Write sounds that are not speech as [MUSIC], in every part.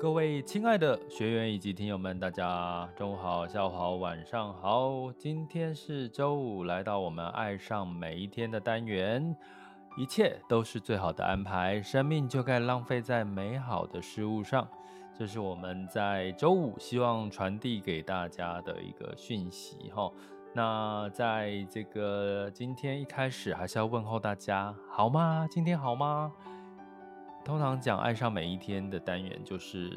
各位亲爱的学员以及听友们，大家中午好、下午好、晚上好。今天是周五，来到我们爱上每一天的单元，一切都是最好的安排，生命就该浪费在美好的事物上。这是我们在周五希望传递给大家的一个讯息哈。那在这个今天一开始，还是要问候大家好吗？今天好吗？通常讲爱上每一天的单元，就是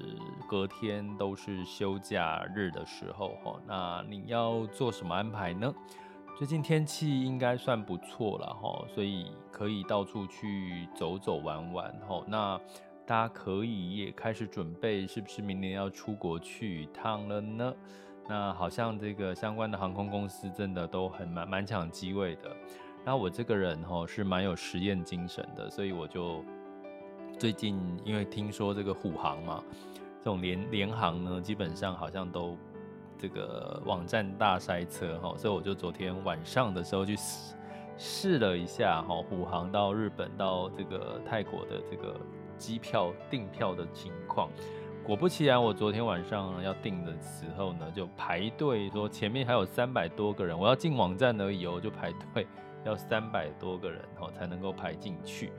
隔天都是休假日的时候哈。那你要做什么安排呢？最近天气应该算不错了哈，所以可以到处去走走玩玩哈。那大家可以也开始准备，是不是明年要出国去一趟了呢？那好像这个相关的航空公司真的都很蛮蛮抢机位的。那我这个人哈是蛮有实验精神的，所以我就。最近因为听说这个虎航嘛，这种联联航呢，基本上好像都这个网站大塞车哈，所以我就昨天晚上的时候去试试了一下哈，虎航到日本到这个泰国的这个机票订票的情况。果不其然，我昨天晚上要订的时候呢，就排队说前面还有三百多个人，我要进网站而已哦，就排队要三百多个人哦才能够排进去。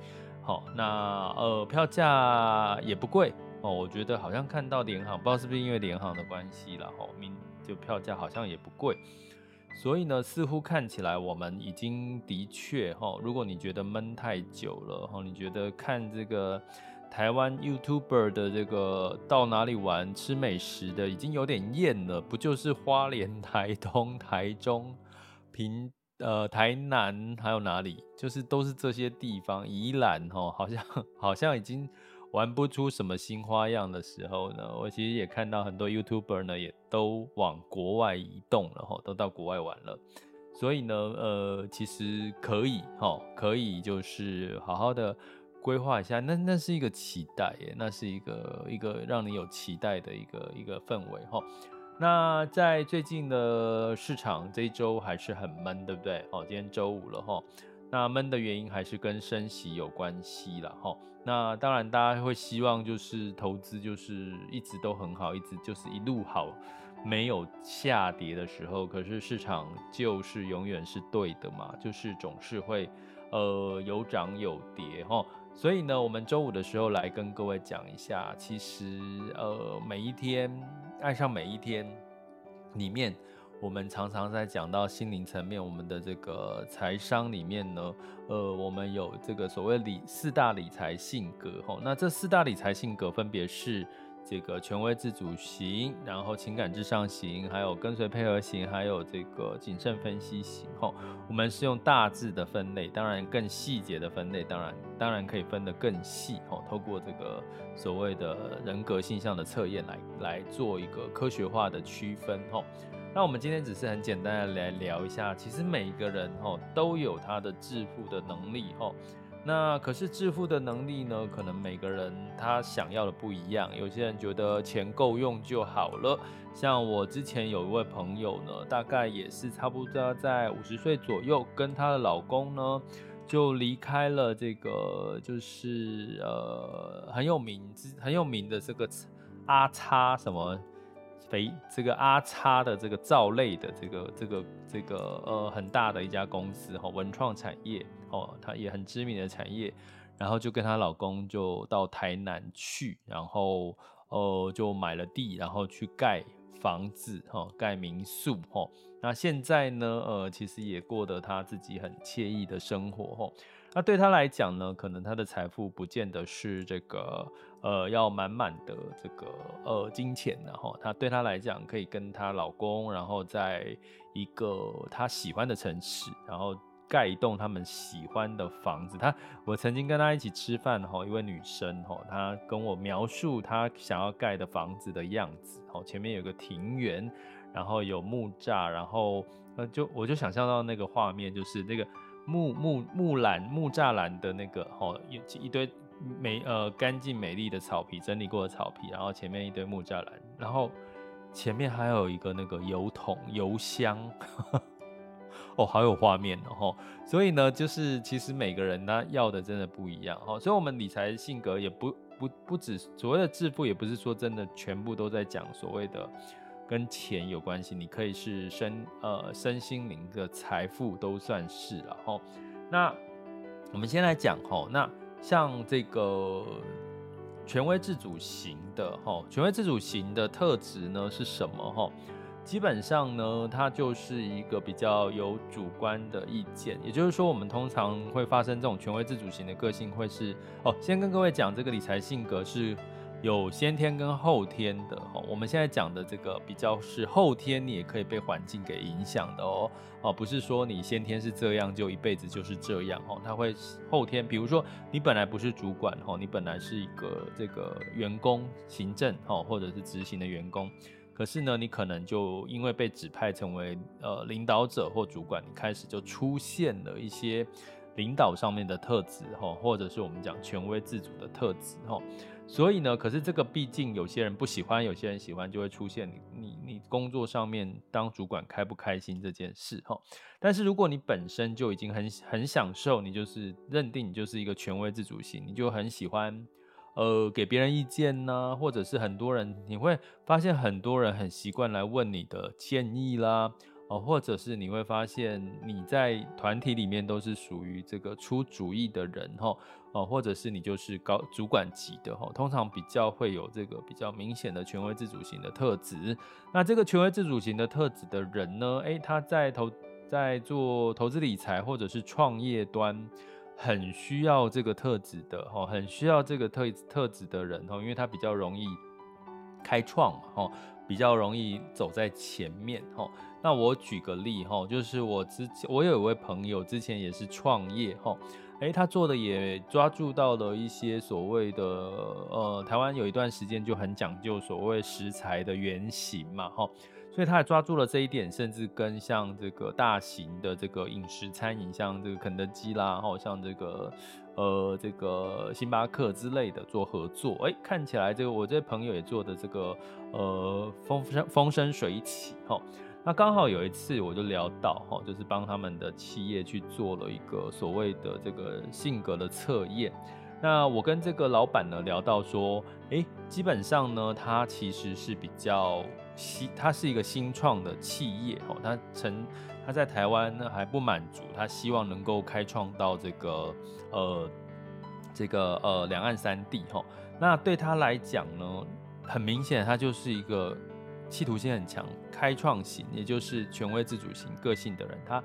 好，那呃票价也不贵哦，我觉得好像看到联航，不知道是不是因为联航的关系啦，吼，明就票价好像也不贵，所以呢，似乎看起来我们已经的确哈，如果你觉得闷太久了哈，你觉得看这个台湾 YouTuber 的这个到哪里玩吃美食的已经有点厌了，不就是花莲、台东、台中、平。呃，台南还有哪里？就是都是这些地方。宜兰齁，好像 [LAUGHS] 好像已经玩不出什么新花样的时候呢。我其实也看到很多 YouTuber 呢，也都往国外移动了哈，都到国外玩了。所以呢，呃，其实可以哈，可以就是好好的规划一下。那那是一个期待耶，那是一个一个让你有期待的一个一个氛围齁。那在最近的市场这一周还是很闷，对不对？哦，今天周五了哈。那闷的原因还是跟升息有关系了哈。那当然，大家会希望就是投资就是一直都很好，一直就是一路好，没有下跌的时候。可是市场就是永远是对的嘛，就是总是会呃有涨有跌哈。所以呢，我们周五的时候来跟各位讲一下，其实呃每一天爱上每一天里面，我们常常在讲到心灵层面，我们的这个财商里面呢，呃，我们有这个所谓理四大理财性格哈。那这四大理财性格分别是。这个权威自主型，然后情感至上型，还有跟随配合型，还有这个谨慎分析型。吼，我们是用大致的分类，当然更细节的分类，当然当然可以分得更细。吼，透过这个所谓的人格性向的测验来来做一个科学化的区分。吼，那我们今天只是很简单的来聊一下，其实每一个人吼都有他的致富的能力。吼。那可是致富的能力呢？可能每个人他想要的不一样。有些人觉得钱够用就好了。像我之前有一位朋友呢，大概也是差不多在五十岁左右，跟她的老公呢就离开了这个，就是呃很有名、很有名的这个阿叉什么。肥这个阿叉的这个皂类的这个这个这个呃很大的一家公司哈，文创产业哦，它也很知名的产业，然后就跟她老公就到台南去，然后呃就买了地，然后去盖房子哈，盖民宿哈。那现在呢呃其实也过得她自己很惬意的生活哈。那对他来讲呢，可能他的财富不见得是这个，呃，要满满的这个呃金钱，然后他对他来讲，可以跟他老公，然后在一个他喜欢的城市，然后盖一栋他们喜欢的房子。他我曾经跟他一起吃饭，哈，一位女生，哈，她跟我描述她想要盖的房子的样子，哈，前面有个庭园，然后有木栅，然后呃，就我就想象到那个画面，就是那个。木木木栏木栅栏的那个吼，一一堆美呃干净美丽的草皮，整理过的草皮，然后前面一堆木栅栏，然后前面还有一个那个油桶油箱，[LAUGHS] 哦，好有画面哦。所以呢，就是其实每个人呢要的真的不一样哈，所以我们理财性格也不不不止所谓的致富，也不是说真的全部都在讲所谓的跟钱有关系，你可以是身呃身心灵的财富都算是了哈。那我们先来讲哈，那像这个权威自主型的哈，权威自主型的特质呢是什么哈？基本上呢，它就是一个比较有主观的意见，也就是说，我们通常会发生这种权威自主型的个性，会是哦，先跟各位讲，这个理财性格是有先天跟后天的哦。我们现在讲的这个比较是后天，你也可以被环境给影响的哦哦，不是说你先天是这样就一辈子就是这样哦，它会后天，比如说你本来不是主管哦，你本来是一个这个员工、行政哦，或者是执行的员工。可是呢，你可能就因为被指派成为呃领导者或主管，你开始就出现了一些领导上面的特质哈，或者是我们讲权威自主的特质哈。所以呢，可是这个毕竟有些人不喜欢，有些人喜欢，就会出现你你你工作上面当主管开不开心这件事哈。但是如果你本身就已经很很享受，你就是认定你就是一个权威自主型，你就很喜欢。呃，给别人意见呢，或者是很多人，你会发现很多人很习惯来问你的建议啦，哦，或者是你会发现你在团体里面都是属于这个出主意的人哈，哦，或者是你就是高主管级的哈，通常比较会有这个比较明显的权威自主型的特质。那这个权威自主型的特质的人呢，诶，他在投在做投资理财或者是创业端。很需要这个特质的哈，很需要这个特特质的人哈，因为他比较容易开创嘛哈，比较容易走在前面哈。那我举个例哈，就是我之前我有一位朋友之前也是创业哈，诶，他做的也抓住到了一些所谓的呃，台湾有一段时间就很讲究所谓食材的原型嘛哈。所以他也抓住了这一点，甚至跟像这个大型的这个饮食餐饮，像这个肯德基啦，然后像这个呃这个星巴克之类的做合作。哎，看起来这个我这朋友也做的这个呃风生风生水起哈。那刚好有一次我就聊到哈，就是帮他们的企业去做了一个所谓的这个性格的测验。那我跟这个老板呢聊到说，哎，基本上呢，他其实是比较。新，他是一个新创的企业哦，他曾他在台湾呢还不满足，他希望能够开创到这个呃这个呃两岸三地哈。那对他来讲呢，很明显他就是一个企图心很强、开创型，也就是权威自主型个性的人。他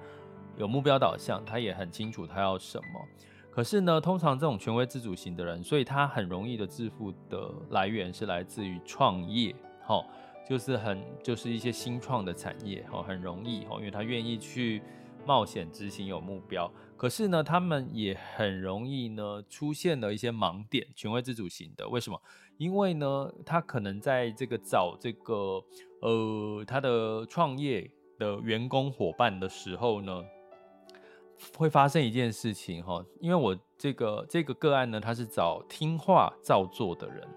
有目标导向，他也很清楚他要什么。可是呢，通常这种权威自主型的人，所以他很容易的致富的来源是来自于创业，哈。就是很就是一些新创的产业哦，很容易哦，因为他愿意去冒险执行有目标。可是呢，他们也很容易呢出现了一些盲点，权威自主型的。为什么？因为呢，他可能在这个找这个呃他的创业的员工伙伴的时候呢，会发生一件事情哈。因为我这个这个个案呢，他是找听话照做的人，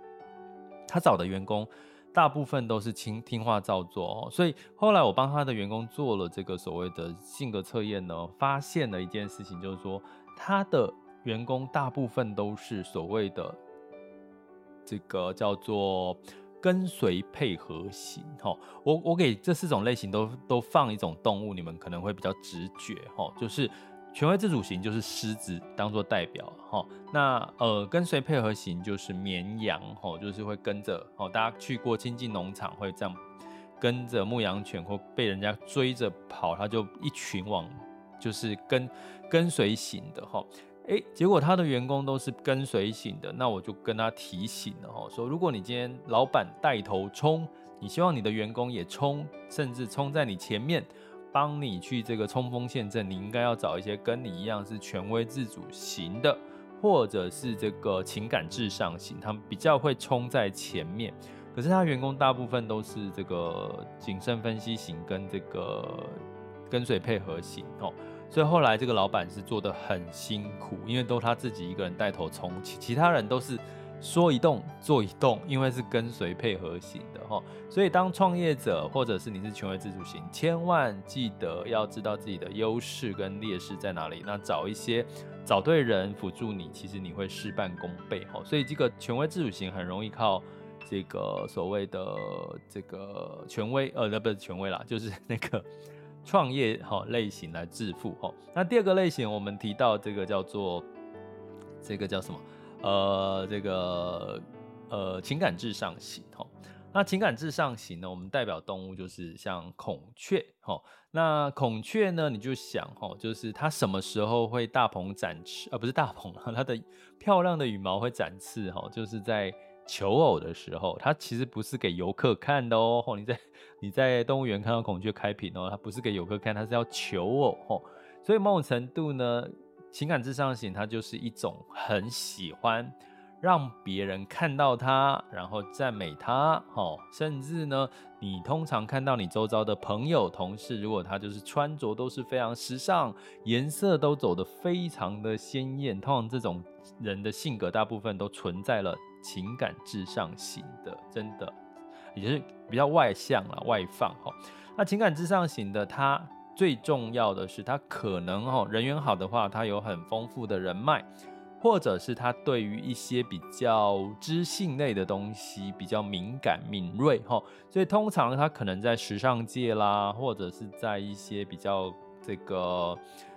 他找的员工。大部分都是听听话照做哦，所以后来我帮他的员工做了这个所谓的性格测验呢，发现了一件事情，就是说他的员工大部分都是所谓的这个叫做跟随配合型哈。我我给这四种类型都都放一种动物，你们可能会比较直觉哈，就是。权威自主型就是狮子当做代表哈，那呃跟随配合型就是绵羊哈，就是会跟着哦，大家去过亲近农场会这样跟着牧羊犬或被人家追着跑，他就一群往就是跟跟随型的哈，诶，结果他的员工都是跟随型的，那我就跟他提醒了哈，说如果你今天老板带头冲，你希望你的员工也冲，甚至冲在你前面。帮你去这个冲锋陷阵，你应该要找一些跟你一样是权威自主型的，或者是这个情感至上型，他们比较会冲在前面。可是他员工大部分都是这个谨慎分析型跟这个跟随配合型哦，所以后来这个老板是做得很辛苦，因为都他自己一个人带头冲，其其他人都是说一动做一动，因为是跟随配合型的哈，所以当创业者或者是你是权威自主型，千万记得要知道自己的优势跟劣势在哪里，那找一些找对人辅助你，其实你会事半功倍哈。所以这个权威自主型很容易靠这个所谓的这个权威，呃，那不是权威啦，[LAUGHS] 就是那个。创业哈类型来致富哈，那第二个类型我们提到这个叫做这个叫什么？呃，这个呃情感至上型哈。那情感至上型呢，我们代表动物就是像孔雀哈。那孔雀呢，你就想哈，就是它什么时候会大鹏展翅？啊，不是大鹏啊，它的漂亮的羽毛会展翅哈，就是在。求偶的时候，它其实不是给游客看的哦。你在你在动物园看到孔雀开屏哦，它不是给游客看，它是要求偶哦。所以某种程度呢，情感至上型它就是一种很喜欢让别人看到它，然后赞美它哦。甚至呢，你通常看到你周遭的朋友、同事，如果他就是穿着都是非常时尚，颜色都走得非常的鲜艳，通常这种人的性格大部分都存在了。情感至上型的，真的也就是比较外向啦，外放哈。那情感至上型的，他最重要的是，他可能哈人缘好的话，他有很丰富的人脉，或者是他对于一些比较知性类的东西比较敏感敏锐哈。所以通常他可能在时尚界啦，或者是在一些比较这个。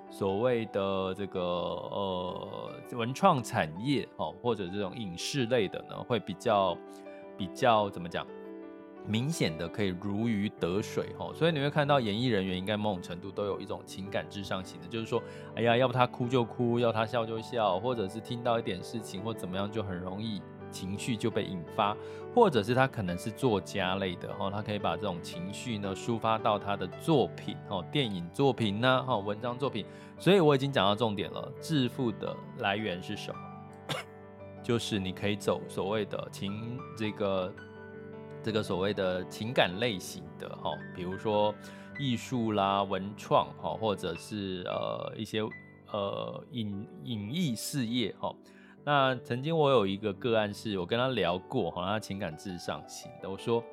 所谓的这个呃文创产业哦，或者这种影视类的呢，会比较比较怎么讲？明显的可以如鱼得水哈，所以你会看到演艺人员应该某种程度都有一种情感至上型的，就是说，哎呀，要不他哭就哭，要他笑就笑，或者是听到一点事情或怎么样就很容易。情绪就被引发，或者是他可能是作家类的哈，他可以把这种情绪呢抒发到他的作品哦，电影作品呢，哈，文章作品。所以我已经讲到重点了，致富的来源是什么？[COUGHS] 就是你可以走所谓的情这个这个所谓的情感类型的哈，比如说艺术啦、文创哈，或者是呃一些呃影影艺事业哈。那曾经我有一个个案，是我跟他聊过，哈，他情感至上型的。我说，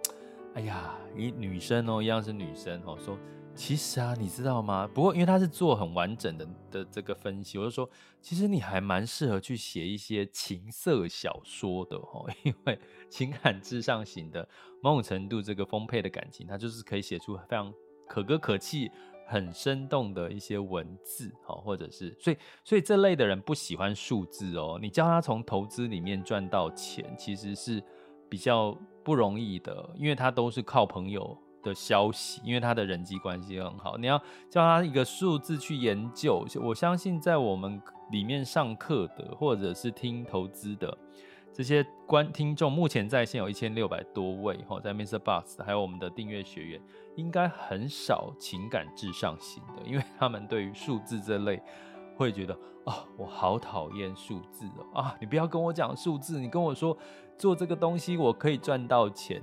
哎呀，你女生哦，一样是女生哦。说，其实啊，你知道吗？不过因为他是做很完整的的这个分析，我就说，其实你还蛮适合去写一些情色小说的哦，[LAUGHS] 因为情感至上型的某种程度这个丰沛的感情，它就是可以写出非常可歌可泣。很生动的一些文字，或者是，所以，所以这类的人不喜欢数字哦。你教他从投资里面赚到钱，其实是比较不容易的，因为他都是靠朋友的消息，因为他的人际关系很好。你要叫他一个数字去研究，我相信在我们里面上课的，或者是听投资的。这些观听众目前在线有一千六百多位，哈，在 Mr. Box 还有我们的订阅学员，应该很少情感至上型的，因为他们对于数字这类会觉得啊，我好讨厌数字哦，啊，你不要跟我讲数字，你跟我说做这个东西我可以赚到钱。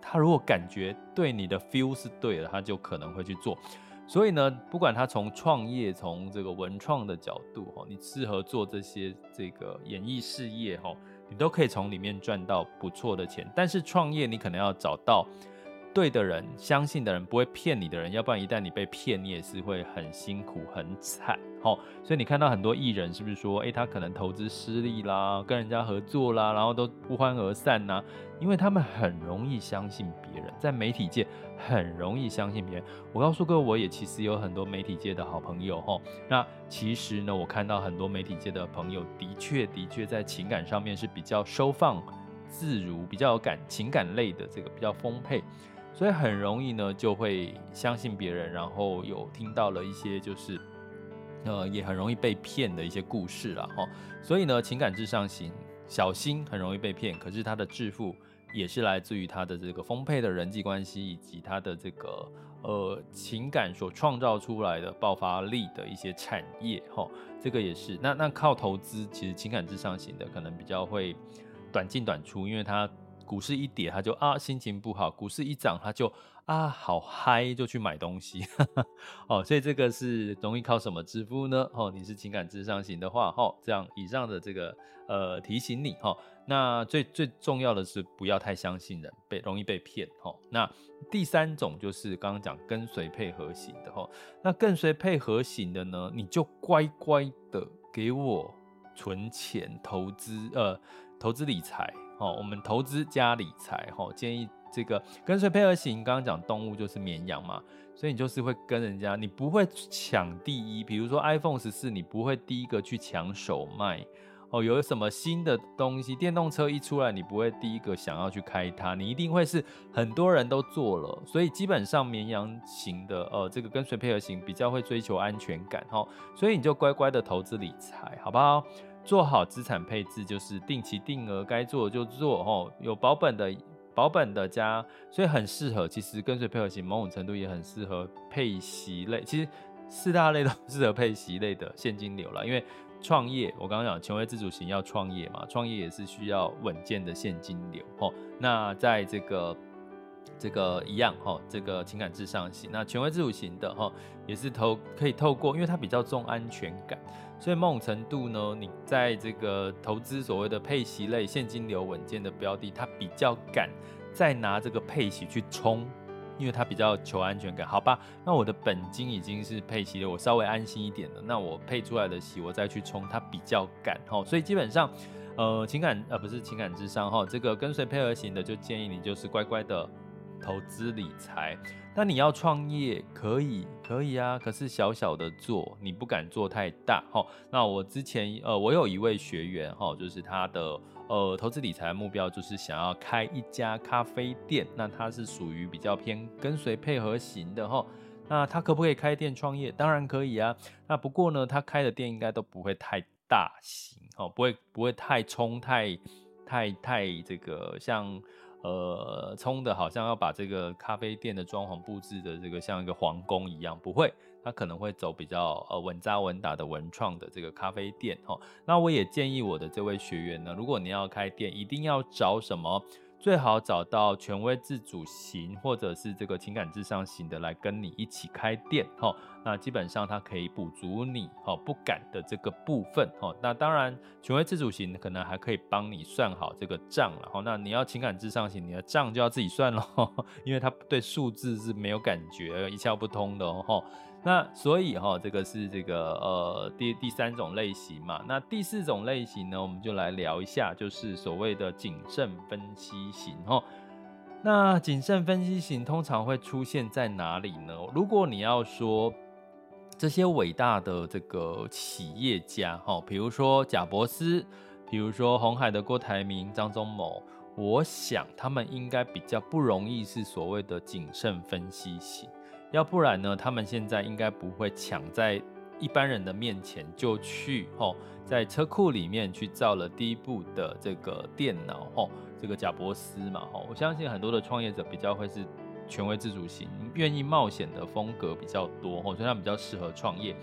他如果感觉对你的 feel 是对的，他就可能会去做。所以呢，不管他从创业，从这个文创的角度，哈，你适合做这些这个演艺事业，哈。你都可以从里面赚到不错的钱，但是创业你可能要找到对的人、相信的人、不会骗你的人，要不然一旦你被骗，你也是会很辛苦、很惨。好，所以你看到很多艺人是不是说，诶，他可能投资失利啦，跟人家合作啦，然后都不欢而散呐？因为他们很容易相信别人，在媒体界很容易相信别人。我告诉各位，我也其实有很多媒体界的好朋友哈。那其实呢，我看到很多媒体界的朋友的确的确在情感上面是比较收放自如，比较有感情感类的这个比较丰沛，所以很容易呢就会相信别人，然后有听到了一些就是呃也很容易被骗的一些故事了哈。所以呢，情感至上型小心很容易被骗，可是他的致富。也是来自于他的这个丰沛的人际关系，以及他的这个呃情感所创造出来的爆发力的一些产业哈，这个也是。那那靠投资，其实情感至上型的可能比较会短进短出，因为他股市一跌他就啊心情不好，股市一涨他就啊好嗨，就去买东西。[LAUGHS] 哦，所以这个是容易靠什么支付呢？哦，你是情感至上型的话，哦，这样以上的这个呃提醒你哈。那最最重要的是不要太相信人，被容易被骗。哈，那第三种就是刚刚讲跟随配合型的哈。那跟随配合型的呢，你就乖乖的给我存钱投资呃。投资理财，哦，我们投资加理财，哈，建议这个跟随配合型。刚刚讲动物就是绵羊嘛，所以你就是会跟人家，你不会抢第一。比如说 iPhone 十四，你不会第一个去抢手卖，哦，有什么新的东西，电动车一出来，你不会第一个想要去开它，你一定会是很多人都做了，所以基本上绵羊型的，呃，这个跟随配合型比较会追求安全感，哈，所以你就乖乖的投资理财，好不好？做好资产配置，就是定期定额，该做就做哦。有保本的，保本的加，所以很适合。其实跟随配合型某种程度也很适合配息类。其实四大类都适合配息类的现金流啦。因为创业，我刚刚讲权威自主型要创业嘛，创业也是需要稳健的现金流哦。那在这个。这个一样哈，这个情感至上型，那权威自主型的哈，也是透可以透过，因为它比较重安全感，所以某种程度呢，你在这个投资所谓的配息类现金流稳健的标的，它比较敢再拿这个配息去冲，因为它比较求安全感，好吧？那我的本金已经是配息了，我稍微安心一点了，那我配出来的息我再去冲，它比较敢哈，所以基本上，呃，情感呃不是情感至上哈，这个跟随配合型的就建议你就是乖乖的。投资理财，那你要创业可以，可以啊，可是小小的做，你不敢做太大哈。那我之前呃，我有一位学员哈，就是他的呃投资理财目标就是想要开一家咖啡店，那他是属于比较偏跟随配合型的哈。那他可不可以开店创业？当然可以啊。那不过呢，他开的店应该都不会太大型哦，不会不会太冲太太太这个像。呃，冲的好像要把这个咖啡店的装潢布置的这个像一个皇宫一样，不会，他可能会走比较呃稳扎稳打的文创的这个咖啡店哦。那我也建议我的这位学员呢，如果你要开店，一定要找什么？最好找到权威自主型或者是这个情感至上型的来跟你一起开店哈，那基本上它可以补足你哈不敢的这个部分哈。那当然权威自主型可能还可以帮你算好这个账了哈。那你要情感至上型，你的账就要自己算喽，[LAUGHS] 因为他对数字是没有感觉，一窍不通的哈。那所以哈，这个是这个呃第第三种类型嘛。那第四种类型呢，我们就来聊一下，就是所谓的谨慎分析型哈。那谨慎分析型通常会出现在哪里呢？如果你要说这些伟大的这个企业家哈，比如说贾伯斯，比如说红海的郭台铭、张忠谋，我想他们应该比较不容易是所谓的谨慎分析型。要不然呢，他们现在应该不会抢在一般人的面前就去吼，在车库里面去造了第一部的这个电脑吼，这个贾伯斯嘛吼，我相信很多的创业者比较会是权威自主型，愿意冒险的风格比较多吼，所以他比较适合创业。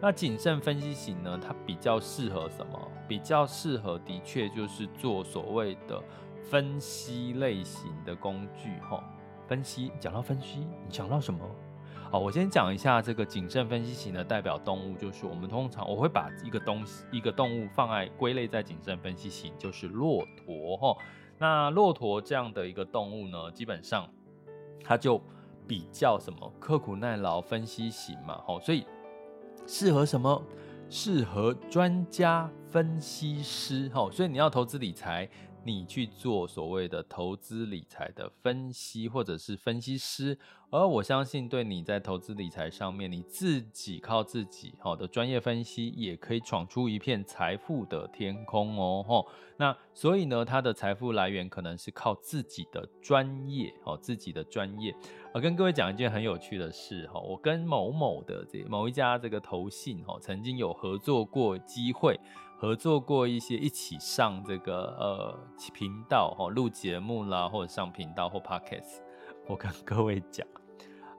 那谨慎分析型呢，它比较适合什么？比较适合的确就是做所谓的分析类型的工具吼。分析讲到分析，你讲到什么？好，我先讲一下这个谨慎分析型的代表动物，就是我们通常我会把一个东西、一个动物放在归类在谨慎分析型，就是骆驼哈。那骆驼这样的一个动物呢，基本上它就比较什么刻苦耐劳分析型嘛，吼，所以适合什么？适合专家分析师哈。所以你要投资理财。你去做所谓的投资理财的分析，或者是分析师，而我相信对你在投资理财上面，你自己靠自己好的专业分析，也可以闯出一片财富的天空哦吼。那所以呢，他的财富来源可能是靠自己的专业哦，自己的专业。我跟各位讲一件很有趣的事哈，我跟某某的这某一家这个投信哈，曾经有合作过机会。合作过一些一起上这个呃频道哈录节目啦，或者上频道或 podcast，我跟 [LAUGHS] 各位讲，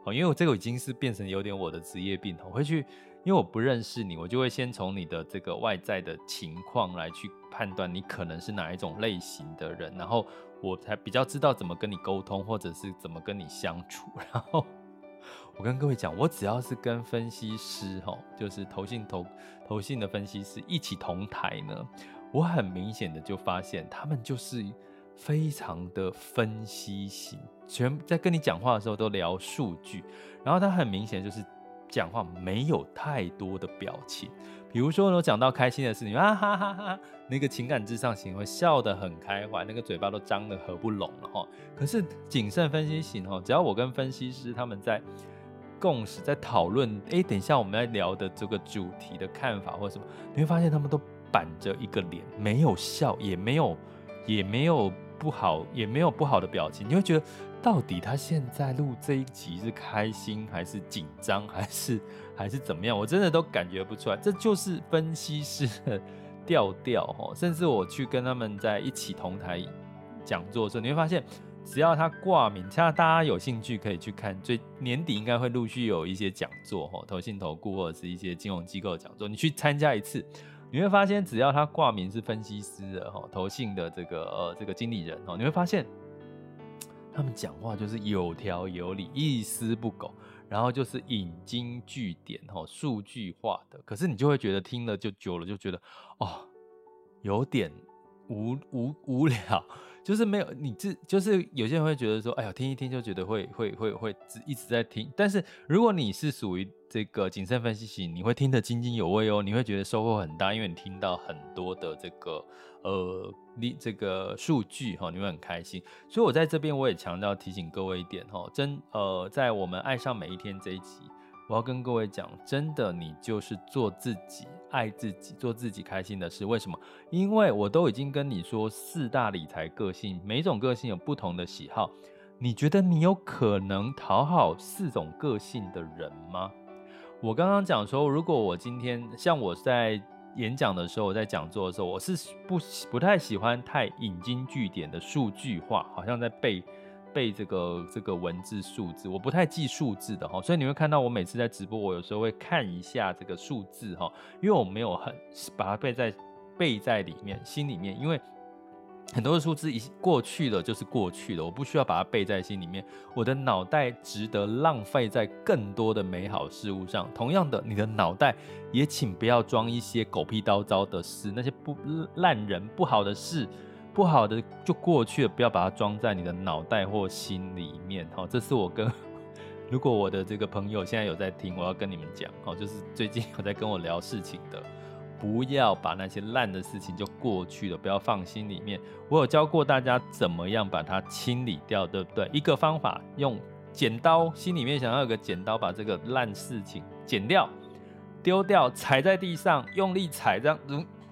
哦，因为我这个已经是变成有点我的职业病，我会去，因为我不认识你，我就会先从你的这个外在的情况来去判断你可能是哪一种类型的人，然后我才比较知道怎么跟你沟通，或者是怎么跟你相处。然后我跟各位讲，我只要是跟分析师哈，就是投信投投信的分析师一起同台呢，我很明显的就发现他们就是非常的分析型，全在跟你讲话的时候都聊数据，然后他很明显就是讲话没有太多的表情。比如说，我讲到开心的事情，啊哈哈哈，那个情感至上型会笑得很开怀，那个嘴巴都张得合不拢了哈。可是谨慎分析型哈，只要我跟分析师他们在共识、在讨论，哎，等一下我们在聊的这个主题的看法或什么，你会发现他们都板着一个脸，没有笑，也没有，也没有不好，也没有不好的表情，你会觉得。到底他现在录这一集是开心还是紧张还是还是怎么样？我真的都感觉不出来，这就是分析师的调调哦。甚至我去跟他们在一起同台讲座的时候，你会发现，只要他挂名，像大家有兴趣可以去看，最年底应该会陆续有一些讲座哦，投信投顾或者是一些金融机构的讲座，你去参加一次，你会发现，只要他挂名是分析师的哈，投信的这个呃这个经理人哦，你会发现。他们讲话就是有条有理，一丝不苟，然后就是引经据典，吼，数据化的。可是你就会觉得听了就久了，就觉得哦，有点无无无聊，就是没有你自，就是有些人会觉得说，哎呀，听一听就觉得会会会会一直在听。但是如果你是属于这个谨慎分析型，你会听得津津有味哦，你会觉得收获很大，因为你听到很多的这个。呃，你这个数据哈，你会很开心。所以我在这边我也强调提醒各位一点哈，真呃，在我们爱上每一天这一集，我要跟各位讲，真的你就是做自己，爱自己，做自己开心的事。为什么？因为我都已经跟你说四大理财个性，每种个性有不同的喜好。你觉得你有可能讨好四种个性的人吗？我刚刚讲说，如果我今天像我在。演讲的时候，我在讲座的时候，我是不不太喜欢太引经据典的数据化，好像在背背这个这个文字数字，我不太记数字的哈，所以你会看到我每次在直播，我有时候会看一下这个数字哈，因为我没有很把它背在背在里面心里面，因为。很多的数字一过去了，就是过去了，我不需要把它背在心里面。我的脑袋值得浪费在更多的美好事物上。同样的，你的脑袋也请不要装一些狗屁叨叨的事，那些不烂人、不好的事、不好的就过去了，不要把它装在你的脑袋或心里面。好，这是我跟 [LAUGHS] 如果我的这个朋友现在有在听，我要跟你们讲，好，就是最近有在跟我聊事情的。不要把那些烂的事情就过去了，不要放心里面。我有教过大家怎么样把它清理掉，对不对？一个方法，用剪刀，心里面想要有个剪刀，把这个烂事情剪掉、丢掉，踩在地上，用力踩，这样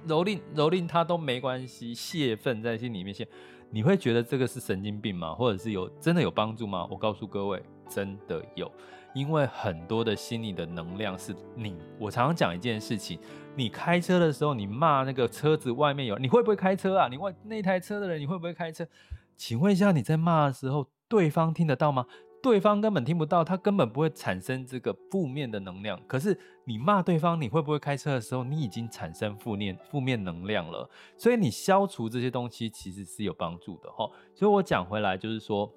蹂躏蹂躏他都没关系，泄愤在心里面先。你会觉得这个是神经病吗？或者是有真的有帮助吗？我告诉各位，真的有。因为很多的心理的能量是你，我常常讲一件事情，你开车的时候，你骂那个车子外面有，你会不会开车啊？你外那台车的人，你会不会开车？请问一下，你在骂的时候，对方听得到吗？对方根本听不到，他根本不会产生这个负面的能量。可是你骂对方，你会不会开车的时候，你已经产生负面负面能量了。所以你消除这些东西，其实是有帮助的哈。所以我讲回来就是说，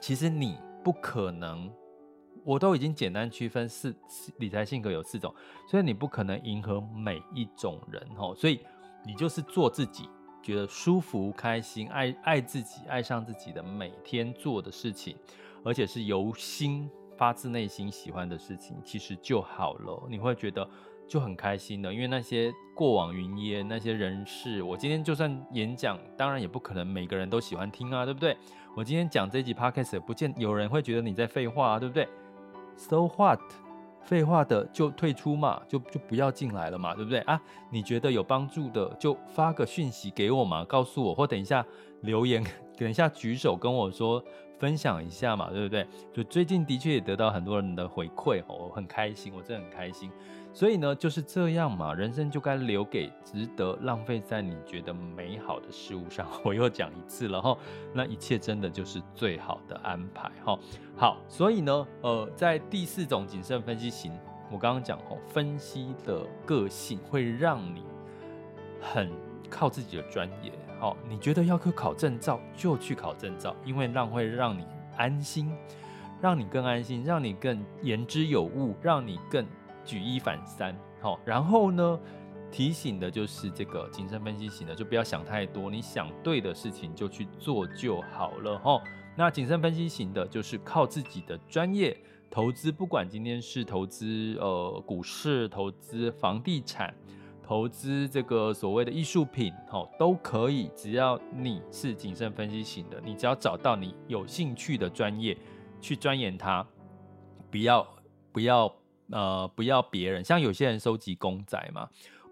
其实你不可能。我都已经简单区分四理财性格有四种，所以你不可能迎合每一种人哈，所以你就是做自己，觉得舒服、开心、爱爱自己、爱上自己的每天做的事情，而且是由心发自内心喜欢的事情，其实就好了。你会觉得就很开心的，因为那些过往云烟、那些人事，我今天就算演讲，当然也不可能每个人都喜欢听啊，对不对？我今天讲这集 podcast 不见有人会觉得你在废话啊，对不对？So what？废话的就退出嘛，就就不要进来了嘛，对不对啊？你觉得有帮助的就发个讯息给我嘛，告诉我，或等一下留言，[LAUGHS] 等一下举手跟我说。分享一下嘛，对不对？就最近的确也得到很多人的回馈，我很开心，我真的很开心。所以呢，就是这样嘛，人生就该留给值得浪费在你觉得美好的事物上。[LAUGHS] 我又讲一次了哈，那一切真的就是最好的安排哈。好，所以呢，呃，在第四种谨慎分析型，我刚刚讲哦，分析的个性会让你很靠自己的专业。哦，你觉得要去考证照就去考证照，因为让会让你安心，让你更安心，让你更言之有物，让你更举一反三。好、然后呢，提醒的就是这个谨慎分析型的，就不要想太多，你想对的事情就去做就好了。哈、那谨慎分析型的就是靠自己的专业投资，不管今天是投资呃股市、投资房地产。投资这个所谓的艺术品，哦，都可以，只要你是谨慎分析型的，你只要找到你有兴趣的专业去钻研它，不要不要呃不要别人，像有些人收集公仔嘛，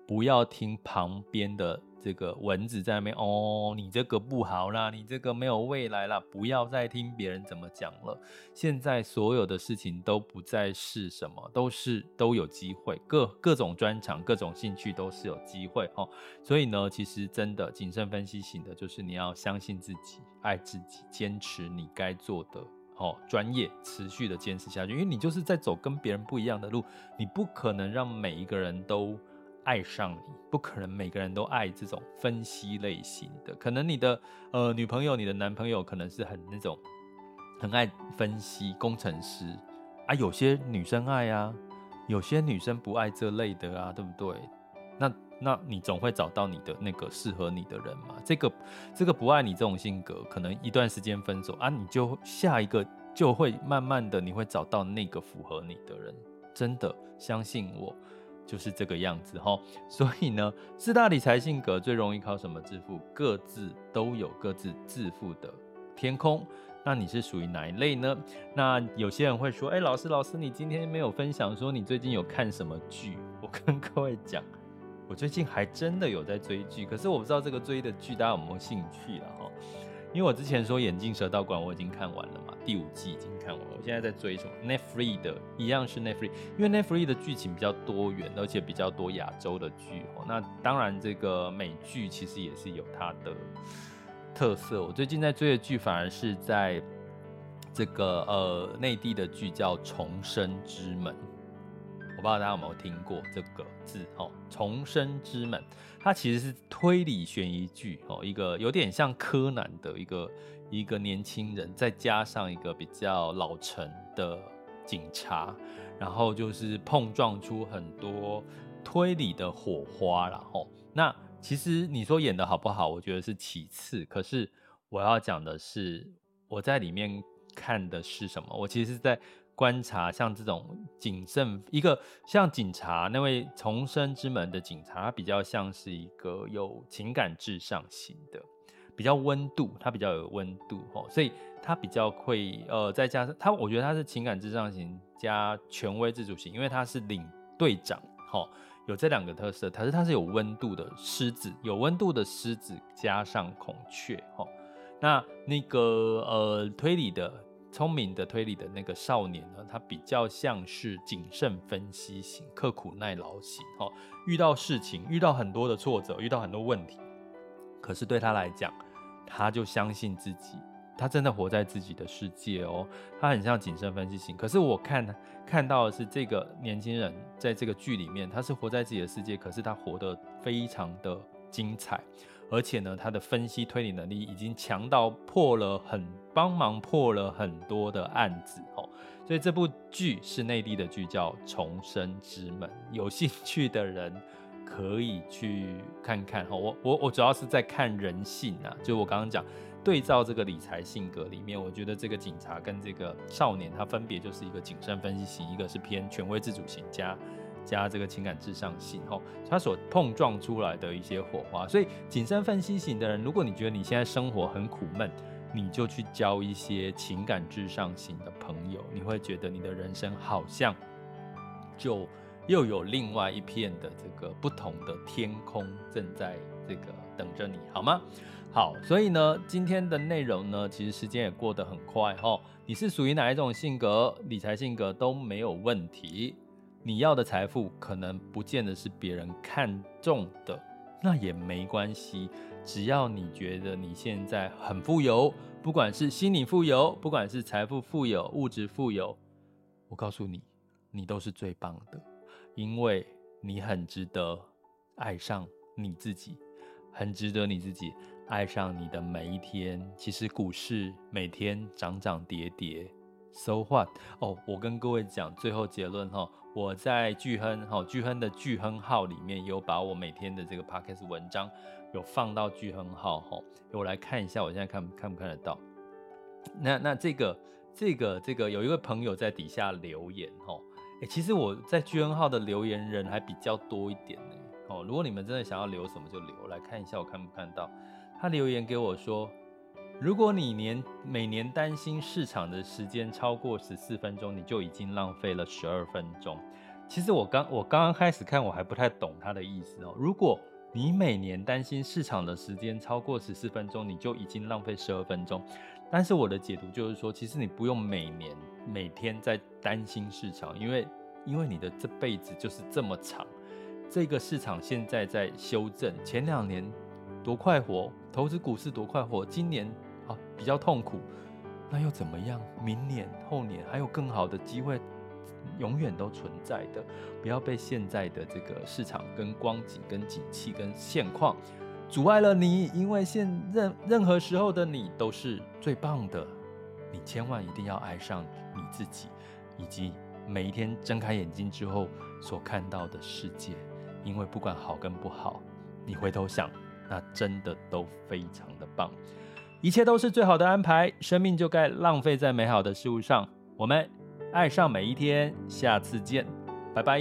不要听旁边的。这个蚊子在那边哦，你这个不好啦，你这个没有未来啦，不要再听别人怎么讲了。现在所有的事情都不再是什么，都是都有机会，各各种专长、各种兴趣都是有机会哦。所以呢，其实真的谨慎分析型的，就是你要相信自己，爱自己，坚持你该做的哦，专业持续的坚持下去，因为你就是在走跟别人不一样的路，你不可能让每一个人都。爱上你，不可能每个人都爱这种分析类型的。可能你的呃女朋友、你的男朋友可能是很那种很爱分析工程师啊，有些女生爱啊，有些女生不爱这类的啊，对不对？那那你总会找到你的那个适合你的人嘛。这个这个不爱你这种性格，可能一段时间分手啊，你就下一个就会慢慢的你会找到那个符合你的人，真的相信我。就是这个样子哈，所以呢，四大理财性格最容易靠什么致富？各自都有各自致富的天空。那你是属于哪一类呢？那有些人会说，哎，老师，老师，你今天没有分享说你最近有看什么剧？我跟各位讲，我最近还真的有在追剧，可是我不知道这个追的剧大家有没有兴趣了哈。因为我之前说《眼镜蛇道馆》我已经看完了嘛，第五季已经看完了。我现在在追什么？Netflix 的一样是 Netflix，因为 Netflix 的剧情比较多元，而且比较多亚洲的剧哦。那当然，这个美剧其实也是有它的特色。我最近在追的剧反而是在这个呃内地的剧叫《重生之门》。不知道大家有没有听过这个字哦？重生之门，它其实是推理悬疑剧哦，一个有点像柯南的一个一个年轻人，再加上一个比较老成的警察，然后就是碰撞出很多推理的火花了哦。那其实你说演得好不好，我觉得是其次。可是我要讲的是，我在里面看的是什么？我其实是在。观察像这种谨慎，一个像警察那位重生之门的警察，他比较像是一个有情感至上型的，比较温度，他比较有温度哦，所以他比较会呃，再加上他，我觉得他是情感至上型加权威自主型，因为他是领队长，哦，有这两个特色，可是他是有温度的狮子，有温度的狮子加上孔雀，哦，那那个呃推理的。聪明的推理的那个少年呢，他比较像是谨慎分析型、刻苦耐劳型。哦，遇到事情，遇到很多的挫折，遇到很多问题，可是对他来讲，他就相信自己，他真的活在自己的世界哦。他很像谨慎分析型。可是我看看到的是这个年轻人在这个剧里面，他是活在自己的世界，可是他活得非常的精彩。而且呢，他的分析推理能力已经强到破了很帮忙破了很多的案子哦，所以这部剧是内地的剧，叫《重生之门》，[LAUGHS] 有兴趣的人可以去看看哈。我我我主要是在看人性啊，就我刚刚讲对照这个理财性格里面，我觉得这个警察跟这个少年，他分别就是一个谨慎分析型，一个是偏权威自主型加。加这个情感至上型，吼，他所碰撞出来的一些火花。所以谨慎分析型的人，如果你觉得你现在生活很苦闷，你就去交一些情感至上型的朋友，你会觉得你的人生好像就又有另外一片的这个不同的天空正在这个等着你，好吗？好，所以呢，今天的内容呢，其实时间也过得很快，吼，你是属于哪一种性格，理财性格都没有问题。你要的财富可能不见得是别人看中的，那也没关系。只要你觉得你现在很富有，不管是心理富有，不管是财富富有、物质富有，我告诉你，你都是最棒的，因为你很值得爱上你自己，很值得你自己爱上你的每一天。其实股市每天涨涨跌跌，So what？哦，我跟各位讲，最后结论哈，我在巨亨哈巨亨的巨亨号里面有把我每天的这个 Podcast 文章有放到巨亨号哈，我来看一下，我现在看看不看得到？那那这个这个这个有一位朋友在底下留言哈，哎，其实我在巨亨号的留言人还比较多一点呢。哦，如果你们真的想要留什么就留，来看一下我看不看到。他留言给我说，如果你年每年担心市场的时间超过十四分钟，你就已经浪费了十二分钟。其实我刚我刚刚开始看我还不太懂他的意思哦。如果你每年担心市场的时间超过十四分钟，你就已经浪费十二分钟。但是我的解读就是说，其实你不用每年每天在担心市场，因为因为你的这辈子就是这么长。这个市场现在在修正，前两年多快活，投资股市多快活，今年啊比较痛苦，那又怎么样？明年、后年还有更好的机会，永远都存在的。不要被现在的这个市场跟光景、跟景气、跟现况阻碍了你，因为现任任何时候的你都是最棒的，你千万一定要爱上你自己，以及每一天睁开眼睛之后所看到的世界。因为不管好跟不好，你回头想，那真的都非常的棒，一切都是最好的安排，生命就该浪费在美好的事物上。我们爱上每一天，下次见，拜拜。